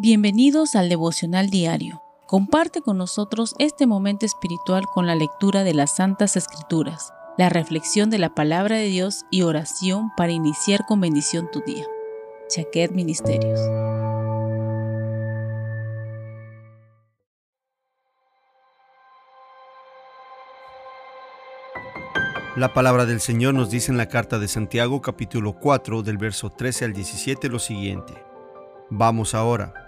Bienvenidos al devocional diario. Comparte con nosotros este momento espiritual con la lectura de las Santas Escrituras, la reflexión de la palabra de Dios y oración para iniciar con bendición tu día. Chaquet Ministerios. La palabra del Señor nos dice en la carta de Santiago capítulo 4 del verso 13 al 17 lo siguiente. Vamos ahora,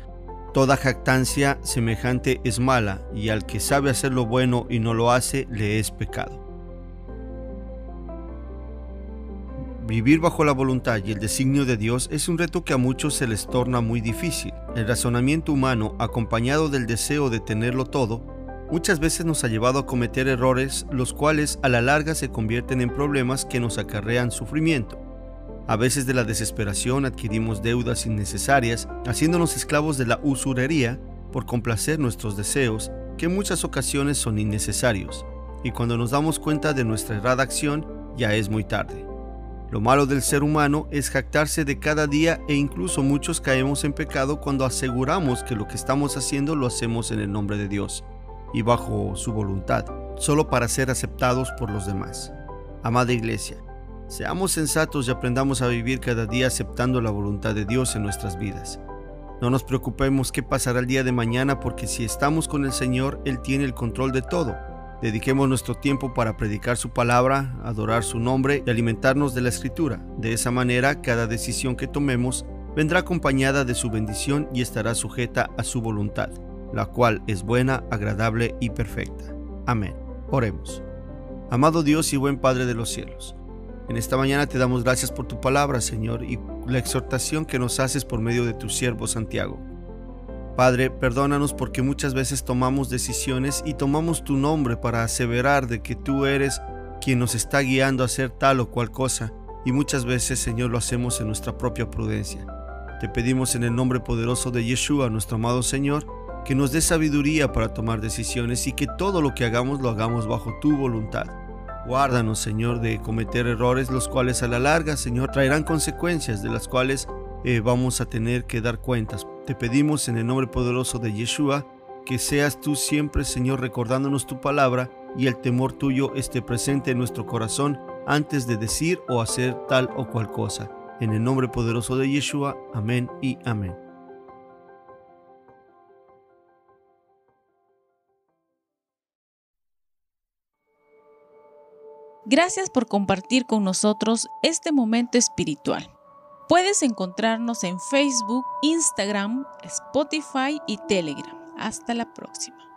Toda jactancia semejante es mala, y al que sabe hacer lo bueno y no lo hace, le es pecado. Vivir bajo la voluntad y el designio de Dios es un reto que a muchos se les torna muy difícil. El razonamiento humano, acompañado del deseo de tenerlo todo, muchas veces nos ha llevado a cometer errores los cuales a la larga se convierten en problemas que nos acarrean sufrimiento. A veces de la desesperación adquirimos deudas innecesarias, haciéndonos esclavos de la usurería por complacer nuestros deseos, que en muchas ocasiones son innecesarios, y cuando nos damos cuenta de nuestra errada acción, ya es muy tarde. Lo malo del ser humano es jactarse de cada día e incluso muchos caemos en pecado cuando aseguramos que lo que estamos haciendo lo hacemos en el nombre de Dios y bajo su voluntad, solo para ser aceptados por los demás. Amada Iglesia, seamos sensatos y aprendamos a vivir cada día aceptando la voluntad de Dios en nuestras vidas. No nos preocupemos qué pasará el día de mañana porque si estamos con el Señor, Él tiene el control de todo. Dediquemos nuestro tiempo para predicar su palabra, adorar su nombre y alimentarnos de la escritura. De esa manera, cada decisión que tomemos vendrá acompañada de su bendición y estará sujeta a su voluntad la cual es buena, agradable y perfecta. Amén. Oremos. Amado Dios y buen Padre de los cielos, en esta mañana te damos gracias por tu palabra, Señor, y la exhortación que nos haces por medio de tu siervo Santiago. Padre, perdónanos porque muchas veces tomamos decisiones y tomamos tu nombre para aseverar de que tú eres quien nos está guiando a hacer tal o cual cosa, y muchas veces, Señor, lo hacemos en nuestra propia prudencia. Te pedimos en el nombre poderoso de Yeshua, nuestro amado Señor, que nos dé sabiduría para tomar decisiones y que todo lo que hagamos lo hagamos bajo tu voluntad. Guárdanos, Señor, de cometer errores, los cuales a la larga, Señor, traerán consecuencias de las cuales eh, vamos a tener que dar cuentas. Te pedimos en el nombre poderoso de Yeshua que seas tú siempre, Señor, recordándonos tu palabra y el temor tuyo esté presente en nuestro corazón antes de decir o hacer tal o cual cosa. En el nombre poderoso de Yeshua, amén y amén. Gracias por compartir con nosotros este momento espiritual. Puedes encontrarnos en Facebook, Instagram, Spotify y Telegram. Hasta la próxima.